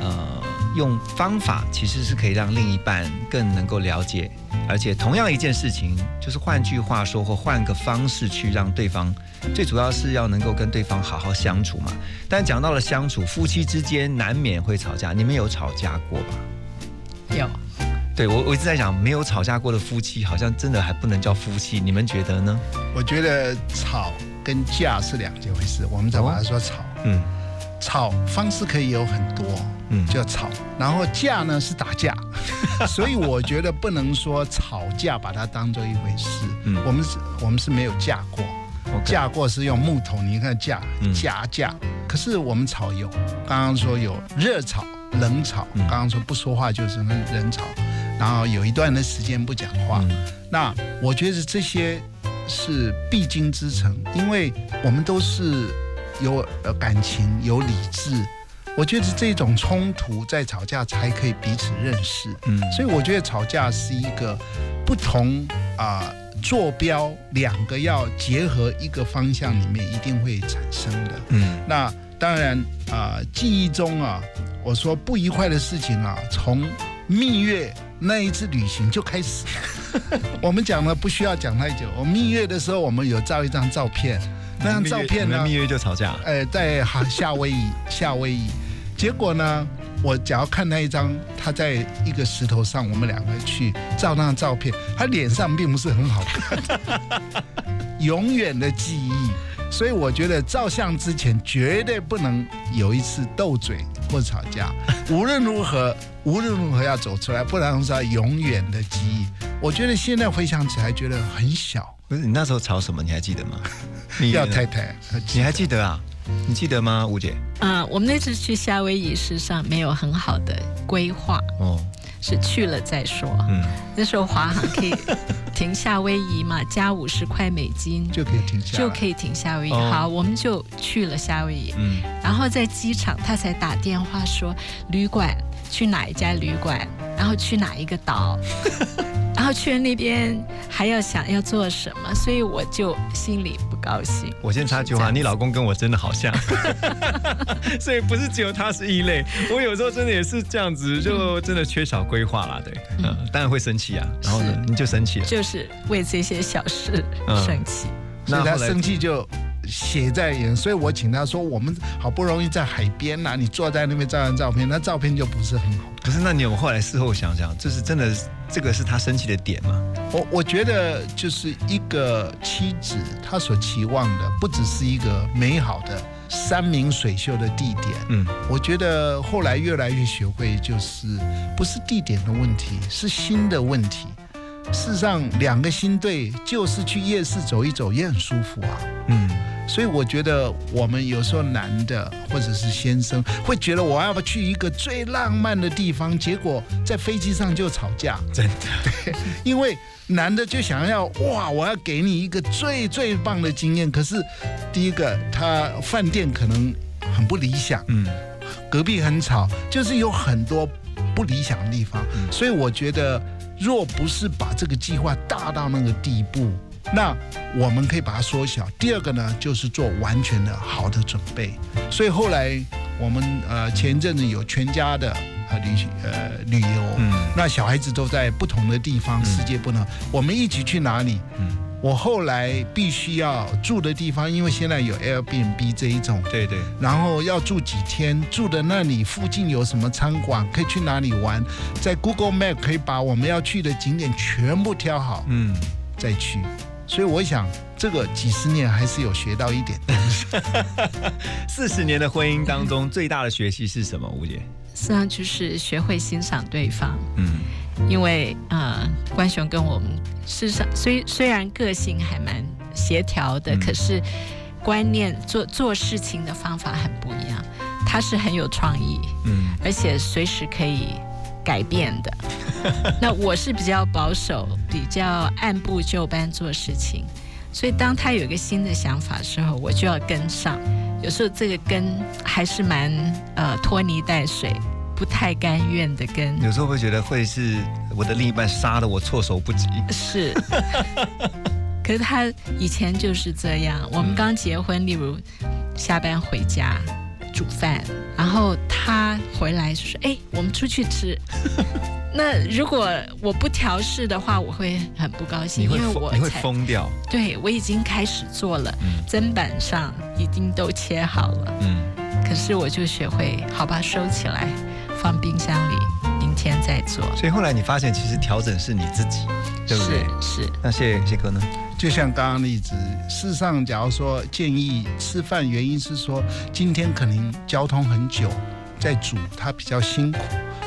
S1: 呃，用方法其实是可以让另一半更能够了解，而且同样一件事情，就是换句话说，或换个方式去让对方。最主要是要能够跟对方好好相处嘛。但讲到了相处，夫妻之间难免会吵架。你们有吵架过吧？
S3: 有。
S1: 对我，我一直在想，没有吵架过的夫妻，好像真的还不能叫夫妻。你们觉得呢？
S2: 我觉得吵跟架是两件回事。我们再把它说吵，
S1: 嗯，
S2: 吵方式可以有很多，
S1: 嗯，
S2: 叫吵。然后架呢是打架，所以我觉得不能说吵架把它当做一回事。
S1: 嗯，
S2: 我们是，我们是没有架过。架过是用木头，你看架架架，可是我们吵有，刚刚说有热吵、冷吵，刚刚说不说话就是冷吵，然后有一段的时间不讲话，那我觉得这些是必经之程，因为我们都是有呃感情、有理智，我觉得这种冲突在吵架才可以彼此认识，
S1: 嗯，
S2: 所以我觉得吵架是一个不同啊。呃坐标两个要结合一个方向里面一定会产生的。
S1: 嗯，
S2: 那当然啊、呃，记忆中啊，我说不愉快的事情啊，从蜜月那一次旅行就开始。我们讲了不需要讲太久。我蜜月的时候，我们有照一张照片，那张照片呢，
S1: 蜜月就吵架。
S2: 呃，在夏威夷，夏威夷，结果呢，我只要看那一张他在一个石头上，我们两个去照那张照片，他脸上并不是很好看，永远的记忆。所以我觉得照相之前绝对不能有一次斗嘴或吵架，无论如何，无论如何要走出来，不然是要永远的记忆。我觉得现在回想起来觉得很小，
S1: 不是你那时候吵什么？你还记得吗？你
S2: 要太太，
S1: 你还记得啊？你记得吗，吴姐？
S3: 嗯，我们那次去夏威夷，事实上没有很好的规划，
S1: 哦，
S3: 是去了再说。
S1: 嗯，
S3: 那时候华航可以停夏威夷嘛，加五十块美金
S2: 就可以停下，
S3: 就可以停夏威夷。
S1: 哦
S3: 好，我们就去了夏威夷。
S1: 嗯，
S3: 然后在机场，他才打电话说旅馆去哪一家旅馆，然后去哪一个岛，然后去了那边还要想要做什么，所以我就心里不高兴。
S1: 我先插句话，你老公跟我真的好像，所以不是只有他是异类，我有时候真的也是这样子，就真的缺少规划啦，对，嗯，当然会生气啊，然后呢，你就生气了，
S3: 就是为这些小事
S1: 嗯。
S3: 生气。
S1: 那后来
S2: 生气就写在眼，所以我请他说，我们好不容易在海边呐、你坐在那边照张照片，那照片就不是很好。
S1: 可是？那你有后来事后想想，这是真的，这个是他生气的点吗？
S2: 我我觉得就是一个妻子，她所期望的不只是一个美好的山明水秀的地点。
S1: 嗯，
S2: 我觉得后来越来越学会，就是不是地点的问题，是心的问题。事实上，两个新队，就是去夜市走一走也很舒服啊。
S1: 嗯，
S2: 所以我觉得我们有时候男的或者是先生会觉得我要不去一个最浪漫的地方，结果在飞机上就吵架。
S1: 真的，
S2: 对，因为男的就想要哇，我要给你一个最最棒的经验。可是第一个，他饭店可能很不理想，
S1: 嗯，
S2: 隔壁很吵，就是有很多不理想的地方。所以我觉得，若不是把这个计划大到那个地步，那我们可以把它缩小。第二个呢，就是做完全的好的准备。所以后来我们呃前一阵子有全家的呃旅呃旅游，
S1: 嗯
S2: 那小孩子都在不同的地方，世界不同，我们一起去哪里？
S1: 嗯
S2: 我后来必须要住的地方，因为现在有 Airbnb 这一种，
S1: 对对，
S2: 然后要住几天，住的那里附近有什么餐馆，可以去哪里玩，在 Google Map 可以把我们要去的景点全部挑好，
S1: 嗯，
S2: 再去。所以我想，这个几十年还是有学到一点东西。
S1: 四十年的婚姻当中，最大的学习是什么？吴姐，
S3: 实际上就是学会欣赏对方，
S1: 嗯
S3: 因为呃，关雄跟我们事实上虽虽然个性还蛮协调的，
S1: 嗯
S3: 可是观念做做事情的方法很不一样。他是很有创意，
S1: 嗯
S3: 而且随时可以改变的。那我是比较保守，比较按部就班做事情，所以当他有一个新的想法的时候，我就要跟上。有时候这个跟还是蛮呃拖泥带水，不太甘愿的跟。
S1: 有时候会觉得会是我的另一半杀的我措手不及。
S3: 是，可是他以前就是这样。我们刚结婚，例如下班回家煮饭，然后他回来就说：“哎，我们出去吃。”那如果我不调试的话，我会很不高兴，因为
S1: 我你会疯掉。
S3: 对我已经开始做了，砧板上已经都切好了，
S1: 嗯，
S3: 可是我就学会好吧，收起来，放冰箱里，明天再做。
S1: 所以后来你发现，其实调整是你自己，对不对？
S3: 是是。
S1: 那谢谢哥呢？
S2: 就像刚刚例子，事实上，假如说建议吃饭，原因是说今天可能交通很久，在煮它比较辛苦，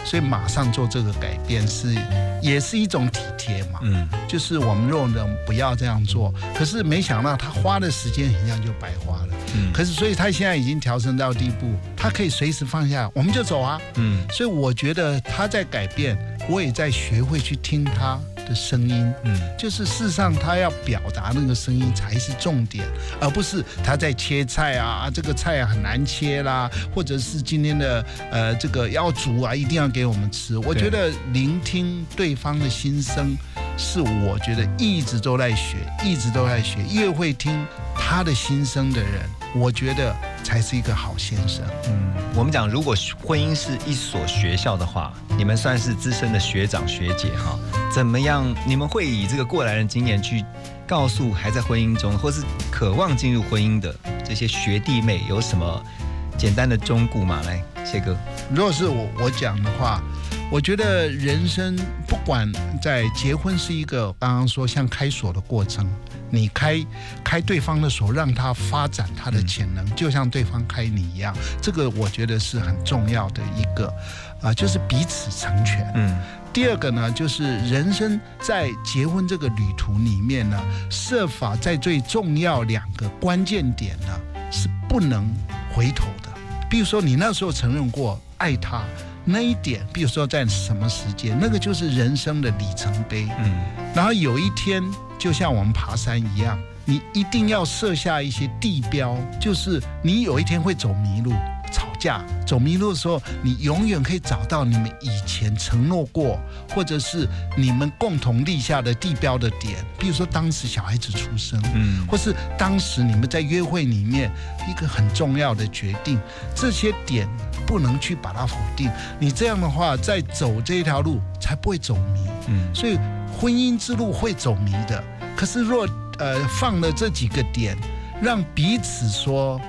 S2: 所以马上做这个改变是也是一种体贴嘛。
S1: 嗯，
S2: 就是我们若能不要这样做，可是没想到他花的时间一样就白花了。
S1: 嗯
S2: 可是所以他现在已经调整到地步，他可以随时放下，我们就走啊。
S1: 嗯
S2: 所以我觉得他在改变，我也在学会去听他的声音。
S1: 嗯，
S2: 就是事实上他要表达那个声音才是重点，而不是他在切菜啊，啊这个菜啊很难切啦，或者是今天的呃这个要煮啊，一定要给我们吃。我觉得聆听对方的心声，是我觉得一直都在学，一直都在学。越会听他的心声的人，我觉得才是一个好先生。
S1: 嗯，我们讲，如果婚姻是一所学校的话，你们算是资深的学长学姐哈。怎么样？你们会以这个过来人经验去告诉还在婚姻中或是渴望进入婚姻的这些学弟妹有什么简单的忠告吗？来，谢哥，
S2: 如果是我我讲的话，我觉得人生不管在结婚是一个刚刚说像开锁的过程，你开开对方的锁，让他发展他的潜能，就像对方开你一样，这个我觉得是很重要的一个啊、就是彼此成全。
S1: 嗯
S2: 第二个呢，就是人生在结婚这个旅途里面呢，设法在最重要两个关键点呢是不能回头的。比如说你那时候承认过爱他那一点，比如说在什么时间，那个就是人生的里程碑。
S1: 嗯
S2: 然后有一天，就像我们爬山一样，你一定要设下一些地标，就是你有一天会走迷路。吵架走迷路的时候，你永远可以找到你们以前承诺过，或者是你们共同立下的地标的点。比如说当时小孩子出生，
S1: 嗯
S2: 或是当时你们在约会里面一个很重要的决定，这些点不能去把它否定。你这样的话，在走这条路才不会走迷。
S1: 嗯
S2: 所以婚姻之路会走迷的。可是若呃放了这几个点，让彼此说，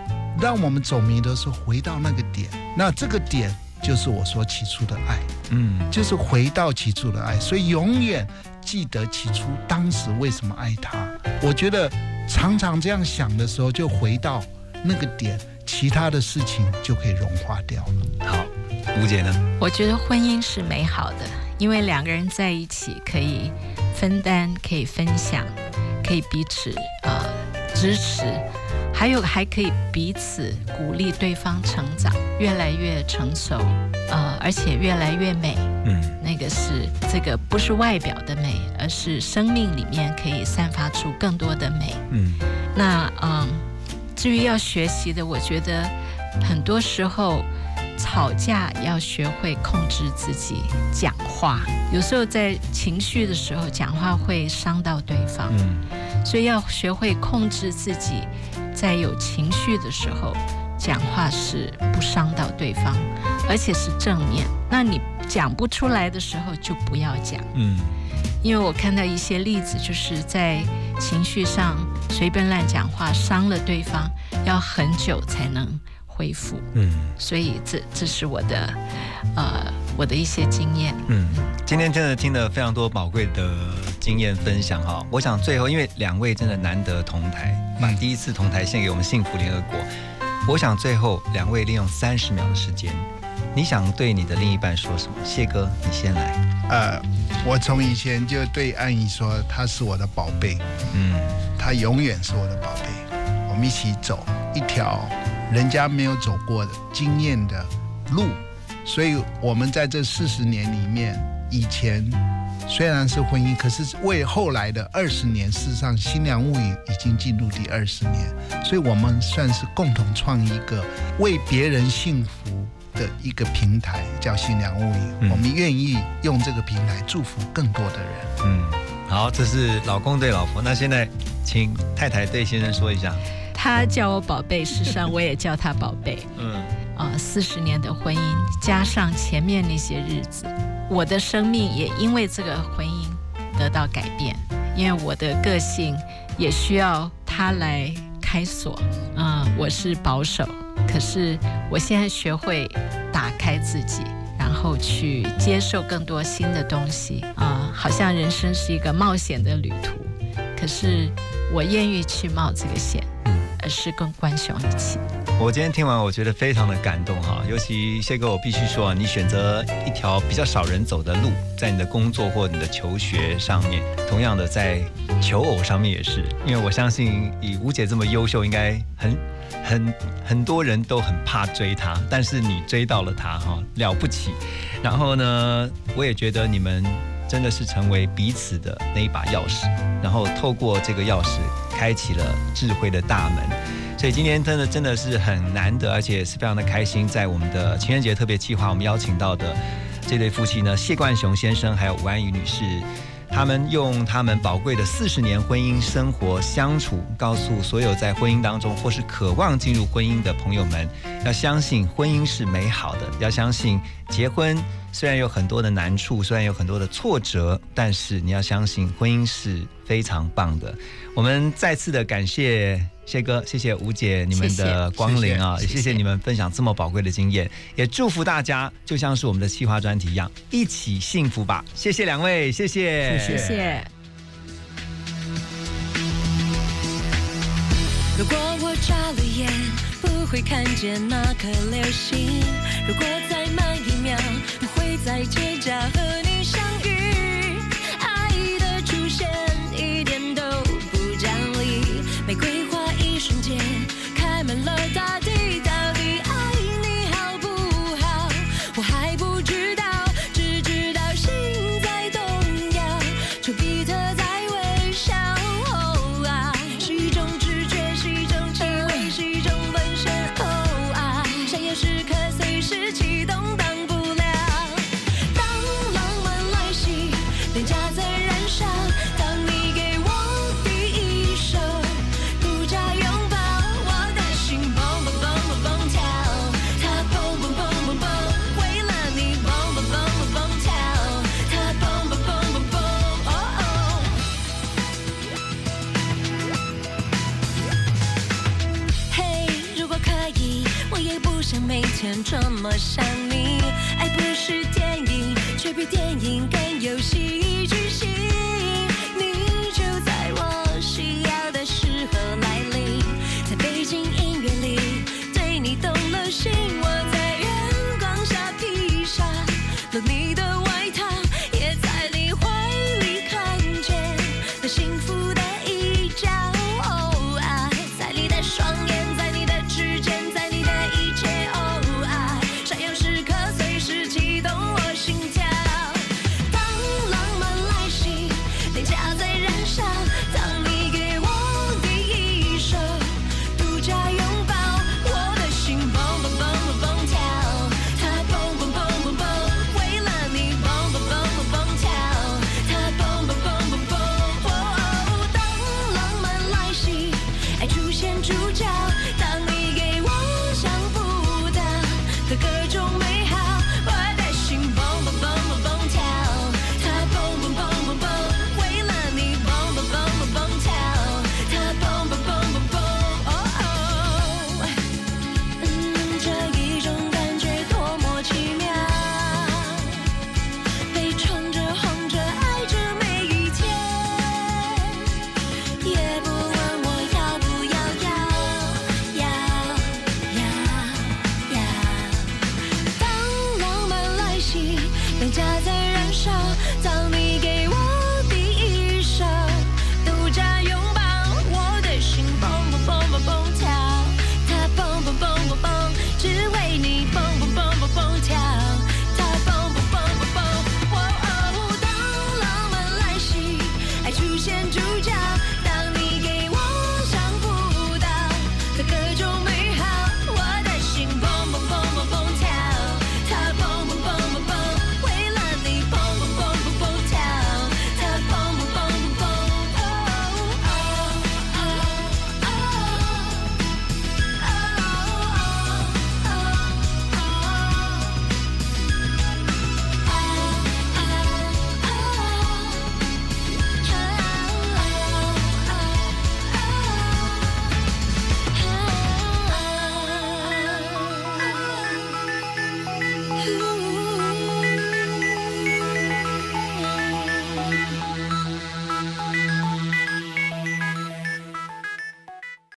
S2: 让我们走迷的时候回到那个点，那这个点就是我说起初的爱，
S1: 嗯
S2: 就是回到起初的爱。所以永远记得起初当时为什么爱他。我觉得常常这样想的时候，就回到那个点，其他的事情就可以融化掉了。
S1: 好，吴姐呢？
S3: 我觉得婚姻是美好的，因为两个人在一起可以分担，可以分享，可以彼此呃支持，还有还可以彼此鼓励对方成长，越来越成熟，呃，而且越来越美。
S1: 嗯
S3: 那个是这个不是外表的美，而是生命里面可以散发出更多的美。
S1: 嗯
S3: 那嗯，至于要学习的，我觉得很多时候吵架要学会控制自己讲话，有时候在情绪的时候讲话会伤到对方，
S1: 嗯
S3: 所以要学会控制自己，在有情绪的时候讲话是不伤到对方，而且是正面。那你讲不出来的时候就不要讲。
S1: 嗯
S3: 因为我看到一些例子，就是在情绪上随便乱讲话，伤了对方，要很久才能恢复。
S1: 嗯
S3: 所以这这是我的，呃，我的一些经验。
S1: 嗯，今天真的听了非常多宝贵的经验分享哈。我想最后，因为两位真的难得同台，把第一次同台献给我们幸福联合国。我想最后两位利用三十秒的时间，你想对你的另一半说什么？谢哥，你先来。
S2: 呃，我从以前就对安怡说，她是我的宝贝，
S1: 嗯
S2: 她永远是我的宝贝。我们一起走一条人家没有走过的经验的路，所以我们在这四十年里面，以前虽然是婚姻，可是为后来的二十年，事实上《新娘物语》已经进入第二十年，所以我们算是共同创一个为别人幸福的一个平台，叫新娘物语。
S1: 嗯
S2: 我们愿意用这个平台祝福更多的人。
S1: 嗯，好，这是老公对老婆。那现在请太太对先生说一下。
S3: 他叫我宝贝，事实上我也叫他宝贝。
S1: 嗯
S3: 啊，四十年的婚姻加上前面那些日子，我的生命也因为这个婚姻得到改变，因为我的个性也需要他来开锁。嗯、我是保守，可是我现在学会打开自己，然后去接受更多新的东西。啊、好像人生是一个冒险的旅途，可是我愿意去冒这个险，而是跟关雄一起。
S1: 我今天听完，我觉得非常的感动哈。尤其谢哥，我必须说啊，你选择一条比较少人走的路，在你的工作或你的求学上面，同样的在求偶上面也是。因为我相信以吴姐这么优秀，应该很很很多人都很怕追她，但是你追到了她哈，了不起。然后呢，我也觉得你们真的是成为彼此的那一把钥匙，然后透过这个钥匙，开启了智慧的大门。所以今天真的真的是很难得而且也是非常的开心在我们的情人节特别计划我们邀请到的这对夫妻呢谢冠雄先生还有吴安宇女士他们用他们宝贵的四十年婚姻生活相处告诉所有在婚姻当中或是渴望进入婚姻的朋友们要相信婚姻是美好的要相信结婚虽然有很多的难处虽然有很多的挫折但是你要相信婚姻是非常棒的，我们再次的感谢谢哥，谢谢吴姐你们的光临啊，也谢谢你们分享这么宝贵的经验，也祝福大家就像是我们的企划专题一样。一起幸福吧，谢谢两位，谢谢
S3: 谢谢。
S11: 如果我眨了眼，不会看见那颗流星；如果再慢一秒，我会在街角和你相遇。这么想你，爱不是电影，却比电影更有戏。